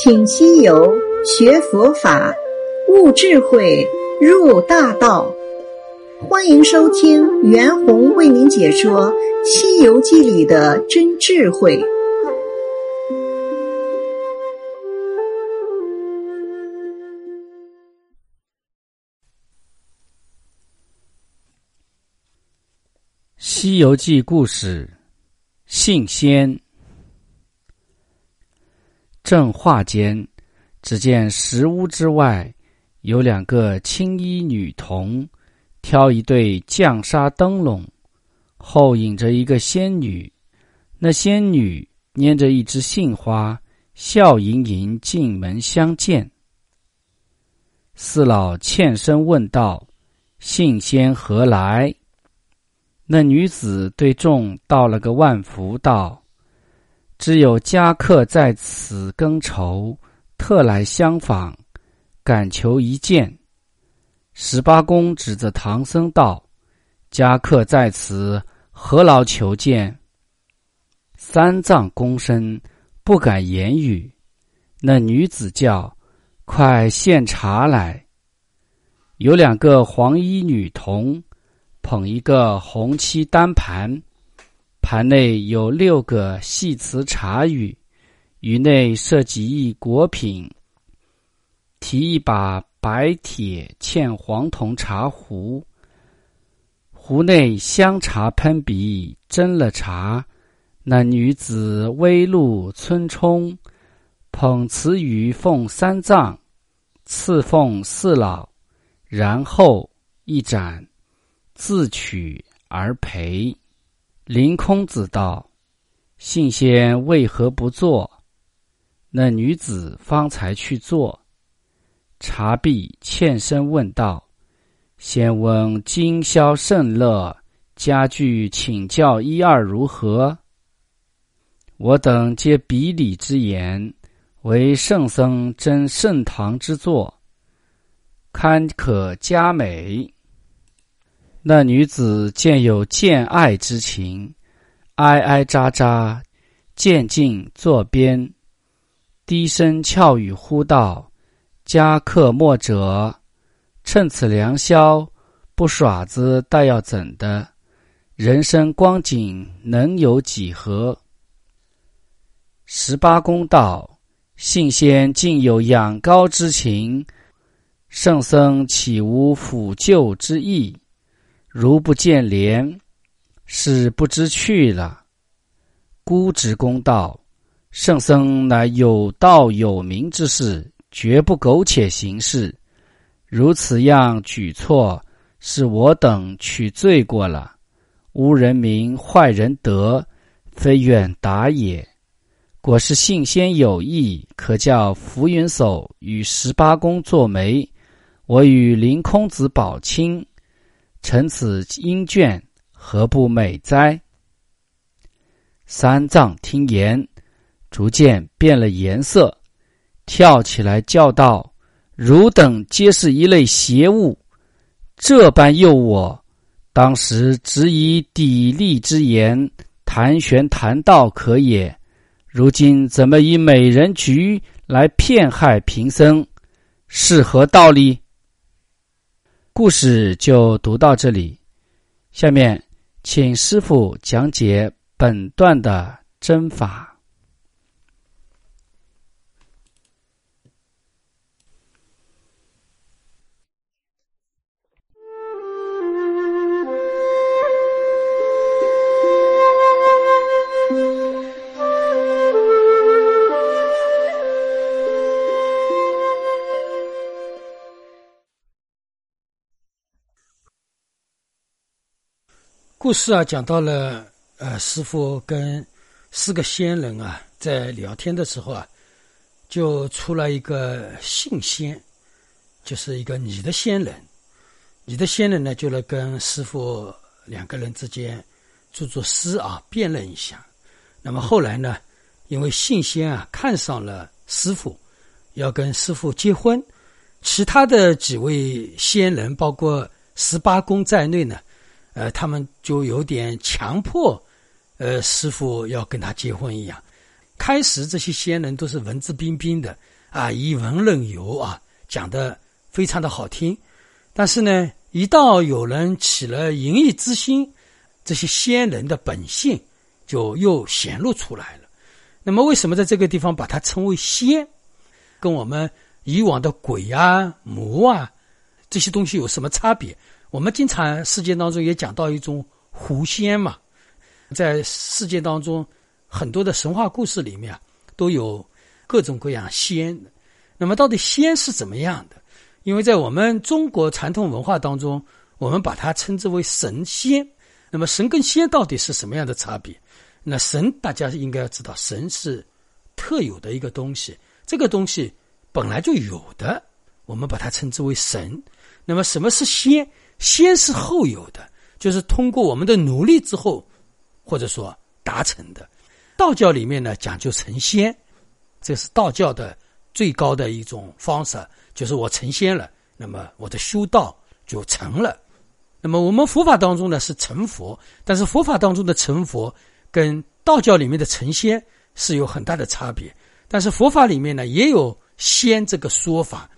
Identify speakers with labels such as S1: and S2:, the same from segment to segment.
S1: 请西游学佛法，悟智慧，入大道。欢迎收听袁弘为您解说《西游记》里的真智慧。
S2: 《西游记》故事：信仙。正话间，只见石屋之外有两个青衣女童，挑一对绛纱灯笼，后引着一个仙女。那仙女拈着一枝杏花，笑盈盈进门相见。四老欠身问道：“杏仙何来？”那女子对众道了个万福，道。只有家客在此更愁，特来相访，敢求一见。十八公指着唐僧道：“家客在此，何劳求见？”三藏躬身，不敢言语。那女子叫：“快献茶来！”有两个黄衣女童，捧一个红漆单盘。盘内有六个细瓷茶盂，盂内设几亿果品。提一把白铁嵌黄铜茶壶，壶内香茶喷鼻，斟了茶。那女子微露村冲，捧瓷盂奉三藏，赐奉四老，然后一盏，自取而陪。凌空子道：“信仙为何不坐？”那女子方才去坐。茶毕，欠身问道：“先问今宵甚乐，家具请教一二如何？”我等皆比礼之言，为圣僧真圣堂之作，堪可佳美。那女子见有见爱之情，哀哀喳喳，渐进坐边，低声俏语呼道：“家客莫者，趁此良宵，不耍子，待要怎的？人生光景能有几何？”十八公道：“信仙竟有仰高之情，圣僧岂无抚救之意？”如不见莲，是不知去了。孤直公道，圣僧乃有道有名之士，绝不苟且行事。如此样举措，是我等取罪过了。污人名，坏人德，非远达也。果是信仙有意，可叫浮云叟与十八公作媒，我与凌空子保亲。乘此鹰卷，何不美哉？三藏听言，逐渐变了颜色，跳起来叫道：“汝等皆是一类邪物，这般诱我，当时只以砥砺之言谈玄谈道可也。如今怎么以美人局来骗害贫僧？是何道理？”故事就读到这里，下面请师傅讲解本段的针法。
S3: 故事啊，讲到了呃，师傅跟四个仙人啊在聊天的时候啊，就出了一个信仙，就是一个你的仙人。你的仙人呢，就来跟师傅两个人之间做做诗啊，辩论一下。那么后来呢，因为信仙啊看上了师傅，要跟师傅结婚，其他的几位仙人，包括十八公在内呢。呃，他们就有点强迫，呃，师傅要跟他结婚一样，开始这些仙人都是文质彬彬的啊，以文论游啊，讲的非常的好听。但是呢，一到有人起了淫逸之心，这些仙人的本性就又显露出来了。那么，为什么在这个地方把它称为仙？跟我们以往的鬼啊、魔啊这些东西有什么差别？我们经常世界当中也讲到一种狐仙嘛，在世界当中很多的神话故事里面，都有各种各样仙。那么，到底仙是怎么样的？因为在我们中国传统文化当中，我们把它称之为神仙。那么，神跟仙到底是什么样的差别？那神大家应该要知道，神是特有的一个东西，这个东西本来就有的，我们把它称之为神。那么，什么是仙？先是后有的，就是通过我们的努力之后，或者说达成的。道教里面呢讲究成仙，这是道教的最高的一种方式，就是我成仙了，那么我的修道就成了。那么我们佛法当中呢是成佛，但是佛法当中的成佛跟道教里面的成仙是有很大的差别。但是佛法里面呢也有仙这个说法。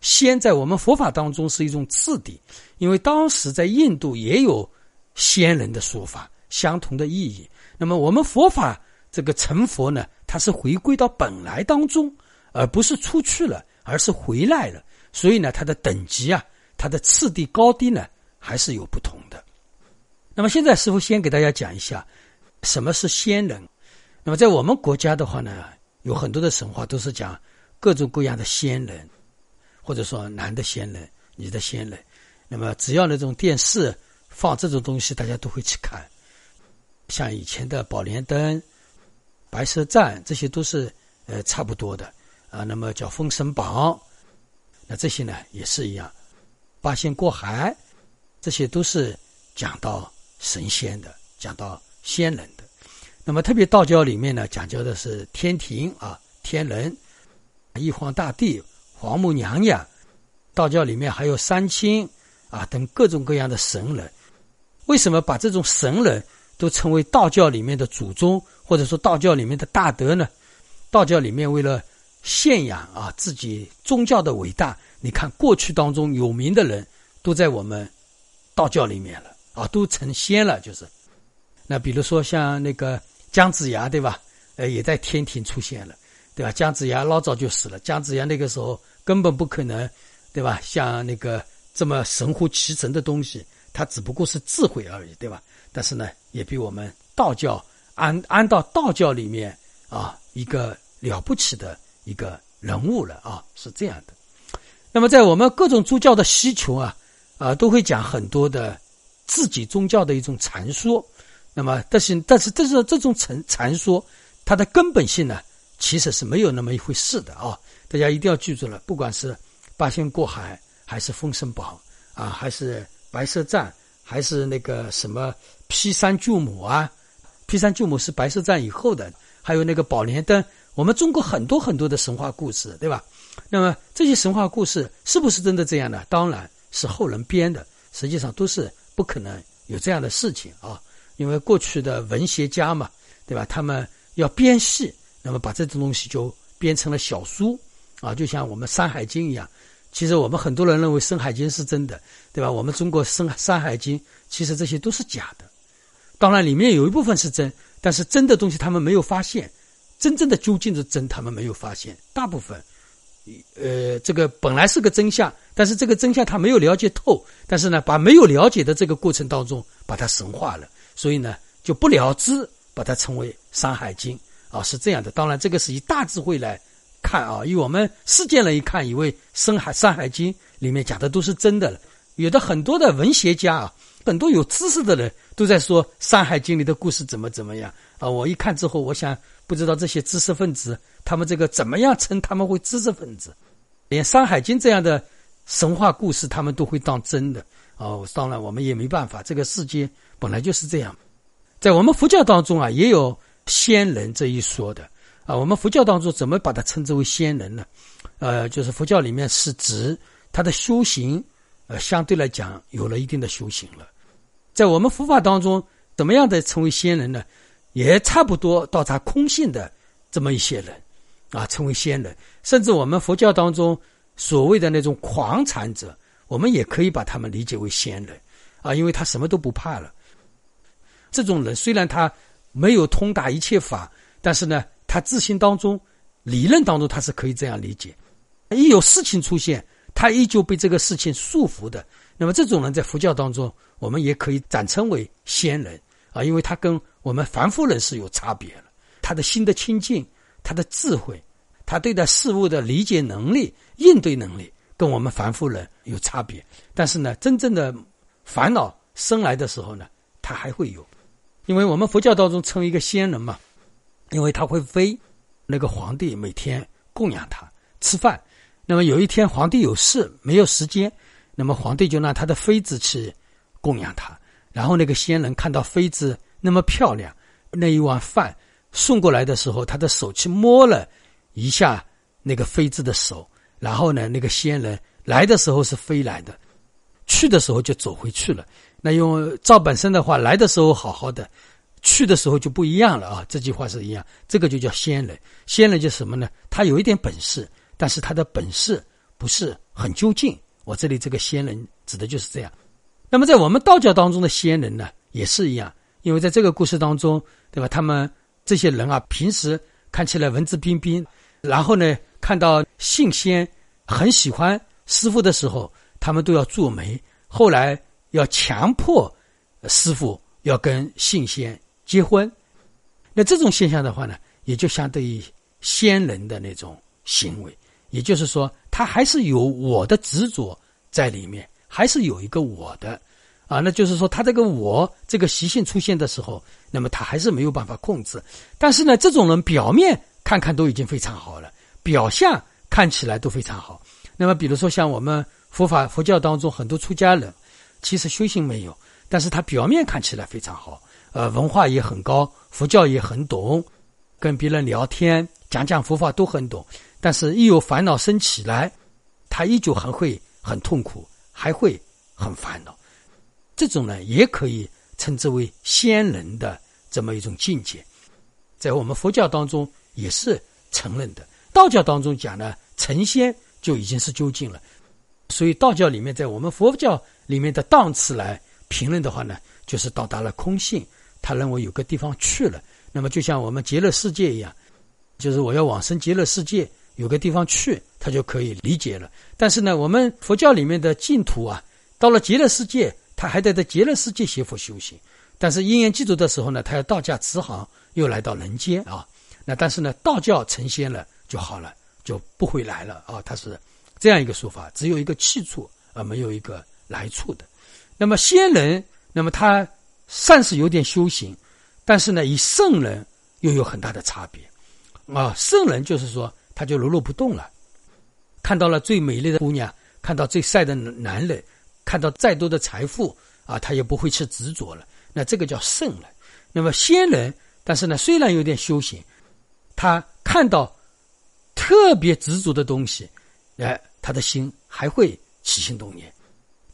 S3: 仙在我们佛法当中是一种次第，因为当时在印度也有仙人的说法，相同的意义。那么我们佛法这个成佛呢，它是回归到本来当中，而不是出去了，而是回来了。所以呢，它的等级啊，它的次第高低呢，还是有不同的。那么现在师傅先给大家讲一下什么是仙人。那么在我们国家的话呢，有很多的神话都是讲各种各样的仙人。或者说男的仙人，女的仙人，那么只要那种电视放这种东西，大家都会去看。像以前的宝莲灯、白蛇传，这些都是呃差不多的啊。那么叫《封神榜》，那这些呢也是一样。八仙过海，这些都是讲到神仙的，讲到仙人的。那么特别道教里面呢，讲究的是天庭啊，天人、玉皇大帝。皇母娘娘，道教里面还有三清啊等各种各样的神人。为什么把这种神人都称为道教里面的祖宗，或者说道教里面的大德呢？道教里面为了信仰啊自己宗教的伟大，你看过去当中有名的人都在我们道教里面了啊，都成仙了。就是那比如说像那个姜子牙，对吧？呃，也在天庭出现了。对吧？姜子牙老早就死了。姜子牙那个时候根本不可能，对吧？像那个这么神乎其神的东西，他只不过是智慧而已，对吧？但是呢，也比我们道教安安到道教里面啊，一个了不起的一个人物了啊，是这样的。那么在我们各种宗教的需求啊，啊，都会讲很多的自己宗教的一种传说。那么，但是但是这是这种传传说，它的根本性呢？其实是没有那么一回事的啊！大家一定要记住了，不管是八仙过海，还是封神榜啊，还是白蛇传，还是那个什么劈山救母啊，劈山救母是白蛇传以后的，还有那个宝莲灯，我们中国很多很多的神话故事，对吧？那么这些神话故事是不是真的这样呢？当然是后人编的，实际上都是不可能有这样的事情啊！因为过去的文学家嘛，对吧？他们要编戏。那么把这种东西就编成了小书，啊，就像我们《山海经》一样。其实我们很多人认为《山海经》是真的，对吧？我们中国《山山海经》其实这些都是假的。当然里面有一部分是真，但是真的东西他们没有发现，真正的究竟的真他们没有发现。大部分，呃，这个本来是个真相，但是这个真相他没有了解透，但是呢，把没有了解的这个过程当中把它神化了，所以呢就不了之，把它称为《山海经》。啊，是这样的。当然，这个是以大智慧来看啊，以我们世界人一看，以为《深海山海经》里面讲的都是真的了。有的很多的文学家啊，很多有知识的人都在说《山海经》里的故事怎么怎么样啊。我一看之后，我想不知道这些知识分子他们这个怎么样称他们会知识分子，连《山海经》这样的神话故事他们都会当真的啊。当然，我们也没办法，这个世界本来就是这样。在我们佛教当中啊，也有。仙人这一说的啊，我们佛教当中怎么把它称之为仙人呢？呃，就是佛教里面是指他的修行，呃，相对来讲有了一定的修行了。在我们佛法当中，怎么样的成为仙人呢？也差不多到达空性的这么一些人，啊，称为仙人。甚至我们佛教当中所谓的那种狂禅者，我们也可以把他们理解为仙人，啊，因为他什么都不怕了。这种人虽然他没有通达一切法，但是呢，他自信当中、理论当中他是可以这样理解。一有事情出现，他依旧被这个事情束缚的。那么这种人在佛教当中，我们也可以暂称为仙人啊，因为他跟我们凡夫人是有差别了。他的心的清净，他的智慧，他对待事物的理解能力、应对能力，跟我们凡夫人有差别。但是呢，真正的烦恼生来的时候呢，他还会有，因为我们佛教当中称为一个仙人嘛，因为他会飞，那个皇帝每天供养他吃饭。那么有一天皇帝有事没有时间。那么皇帝就让他的妃子去供养他，然后那个仙人看到妃子那么漂亮，那一碗饭送过来的时候，他的手去摸了一下那个妃子的手，然后呢，那个仙人来的时候是飞来的，去的时候就走回去了。那用赵本山的话，来的时候好好的，去的时候就不一样了啊。这句话是一样，这个就叫仙人。仙人就什么呢？他有一点本事，但是他的本事不是很究竟。我这里这个仙人指的就是这样，那么在我们道教当中的仙人呢，也是一样，因为在这个故事当中，对吧？他们这些人啊，平时看起来文质彬彬，然后呢，看到信仙很喜欢师傅的时候，他们都要做媒，后来要强迫师傅要跟信仙结婚，那这种现象的话呢，也就相对于仙人的那种行为。也就是说，他还是有我的执着在里面，还是有一个我的，啊，那就是说，他这个我这个习性出现的时候，那么他还是没有办法控制。但是呢，这种人表面看看都已经非常好了，表象看起来都非常好。那么，比如说像我们佛法佛教当中很多出家人，其实修行没有，但是他表面看起来非常好，呃，文化也很高，佛教也很懂，跟别人聊天讲讲佛法都很懂。但是，一有烦恼生起来，他依旧还会很痛苦，还会很烦恼。这种呢，也可以称之为仙人的这么一种境界，在我们佛教当中也是承认的。道教当中讲呢，成仙就已经是究竟了。所以，道教里面在我们佛教里面的档次来评论的话呢，就是到达了空性。他认为有个地方去了，那么就像我们极乐世界一样，就是我要往生极乐世界。有个地方去，他就可以理解了。但是呢，我们佛教里面的净土啊，到了极乐世界，他还得在极乐世界学佛修行。但是因缘记住的时候呢，他要道驾慈航，又来到人间啊。那但是呢，道教成仙了就好了，就不会来了啊。他是这样一个说法，只有一个去处而没有一个来处的。那么仙人，那么他算是有点修行，但是呢，与圣人又有很大的差别啊。圣人就是说。他就如如不动了，看到了最美丽的姑娘，看到最帅的男人，看到再多的财富啊，他也不会去执着了。那这个叫圣人。那么仙人，但是呢，虽然有点修行，他看到特别执着的东西，哎，他的心还会起心动念。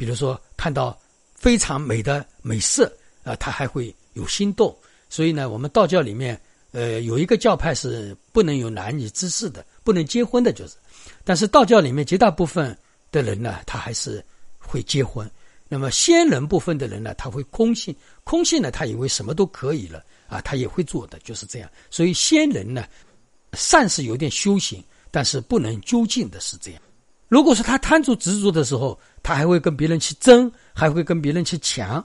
S3: 比如说看到非常美的美色啊，他还会有心动。所以呢，我们道教里面。呃，有一个教派是不能有男女之事的，不能结婚的，就是。但是道教里面绝大部分的人呢，他还是会结婚。那么仙人部分的人呢，他会空性，空性呢，他以为什么都可以了啊，他也会做的，就是这样。所以仙人呢，善是有点修行，但是不能究竟的是这样。如果说他贪着执着的时候，他还会跟别人去争，还会跟别人去抢。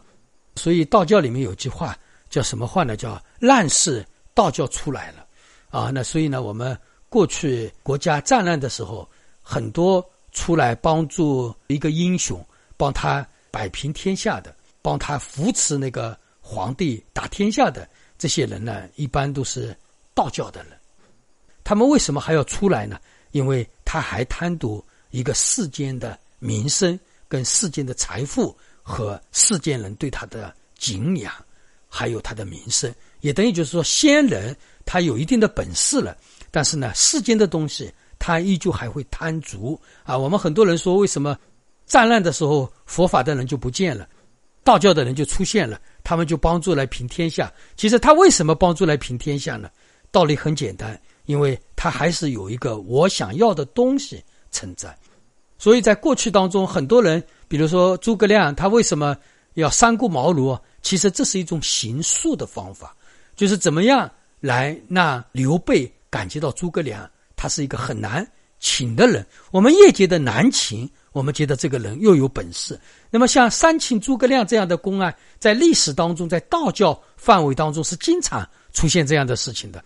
S3: 所以道教里面有句话叫什么话呢？叫乱世。道教出来了，啊，那所以呢，我们过去国家战乱的时候，很多出来帮助一个英雄，帮他摆平天下的，帮他扶持那个皇帝打天下的这些人呢，一般都是道教的人。他们为什么还要出来呢？因为他还贪图一个世间的名声，跟世间的财富和世间人对他的敬仰，还有他的名声。也等于就是说，仙人他有一定的本事了，但是呢，世间的东西他依旧还会贪足啊。我们很多人说，为什么战乱的时候佛法的人就不见了，道教的人就出现了，他们就帮助来平天下？其实他为什么帮助来平天下呢？道理很简单，因为他还是有一个我想要的东西存在。所以在过去当中，很多人，比如说诸葛亮，他为什么要三顾茅庐？其实这是一种行术的方法，就是怎么样来让刘备感觉到诸葛亮他是一个很难请的人。我们业界的难请，我们觉得这个人又有本事。那么像三请诸葛亮这样的公案，在历史当中，在道教范围当中是经常出现这样的事情的。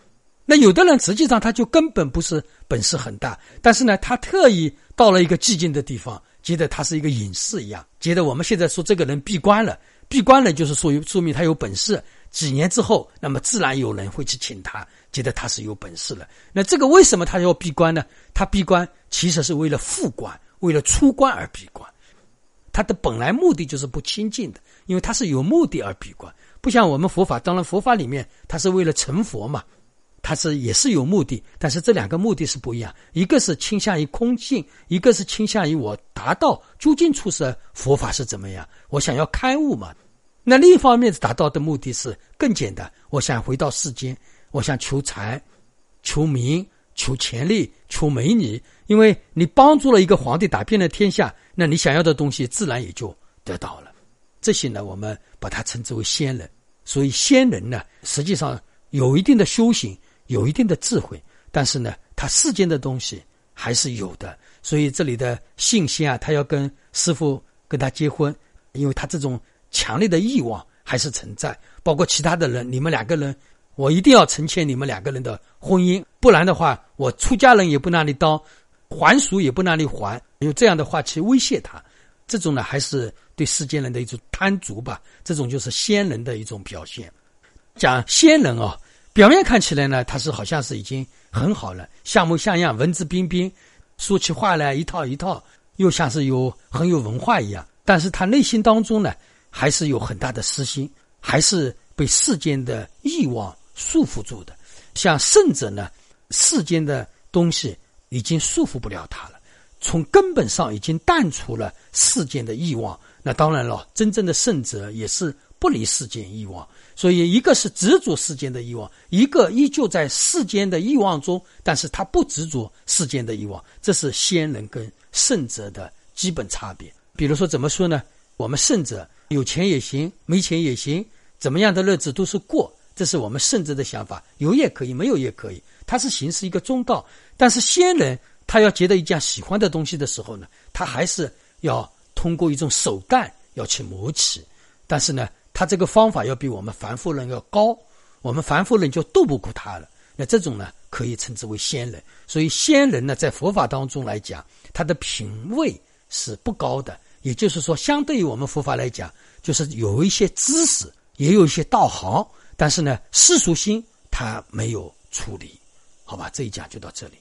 S3: 那有的人实际上他就根本不是本事很大，但是呢，他特意到了一个寂静的地方，觉得他是一个隐士一样，觉得我们现在说这个人闭关了，闭关了就是说说明他有本事。几年之后，那么自然有人会去请他，觉得他是有本事了。那这个为什么他要闭关呢？他闭关其实是为了复关，为了出关而闭关。他的本来目的就是不清净的，因为他是有目的而闭关，不像我们佛法。当然，佛法里面他是为了成佛嘛。它是也是有目的，但是这两个目的是不一样，一个是倾向于空性，一个是倾向于我达到究竟处是佛法是怎么样，我想要开悟嘛。那另一方面达到的目的是更简单，我想回到世间，我想求财、求名、求权力、求美女，因为你帮助了一个皇帝打遍了天下，那你想要的东西自然也就得到了。这些呢，我们把它称之为仙人。所以仙人呢，实际上有一定的修行。有一定的智慧，但是呢，他世间的东西还是有的。所以这里的信心啊，他要跟师傅跟他结婚，因为他这种强烈的欲望还是存在。包括其他的人，你们两个人，我一定要成全你们两个人的婚姻，不然的话，我出家人也不拿你当，还俗也不拿你还。用这样的话去威胁他，这种呢，还是对世间人的一种贪足吧。这种就是仙人的一种表现。讲仙人啊。表面看起来呢，他是好像是已经很好了，像模像样，文质彬彬，说起话来一套一套，又像是有很有文化一样。但是他内心当中呢，还是有很大的私心，还是被世间的欲望束缚住的。像圣者呢，世间的东西已经束缚不了他了，从根本上已经淡除了世间的欲望。那当然了，真正的圣者也是不离世间欲望。所以，一个是执着世间的欲望，一个依旧在世间的欲望中，但是他不执着世间的欲望，这是仙人跟圣者的基本差别。比如说，怎么说呢？我们圣者有钱也行，没钱也行，怎么样的日子都是过，这是我们圣者的想法，有也可以，没有也可以，他是行是一个中道。但是仙人，他要觉得一件喜欢的东西的时候呢，他还是要通过一种手段要去磨起，但是呢。他这个方法要比我们凡夫人要高，我们凡夫人就斗不过他了。那这种呢，可以称之为仙人。所以仙人呢，在佛法当中来讲，他的品位是不高的。也就是说，相对于我们佛法来讲，就是有一些知识，也有一些道行，但是呢，世俗心他没有处理。好吧，这一讲就到这里。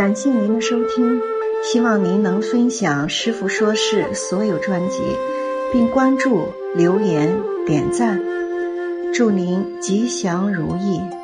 S1: 感谢您的收听，希望您能分享师傅说事所有专辑，并关注、留言、点赞，祝您吉祥如意。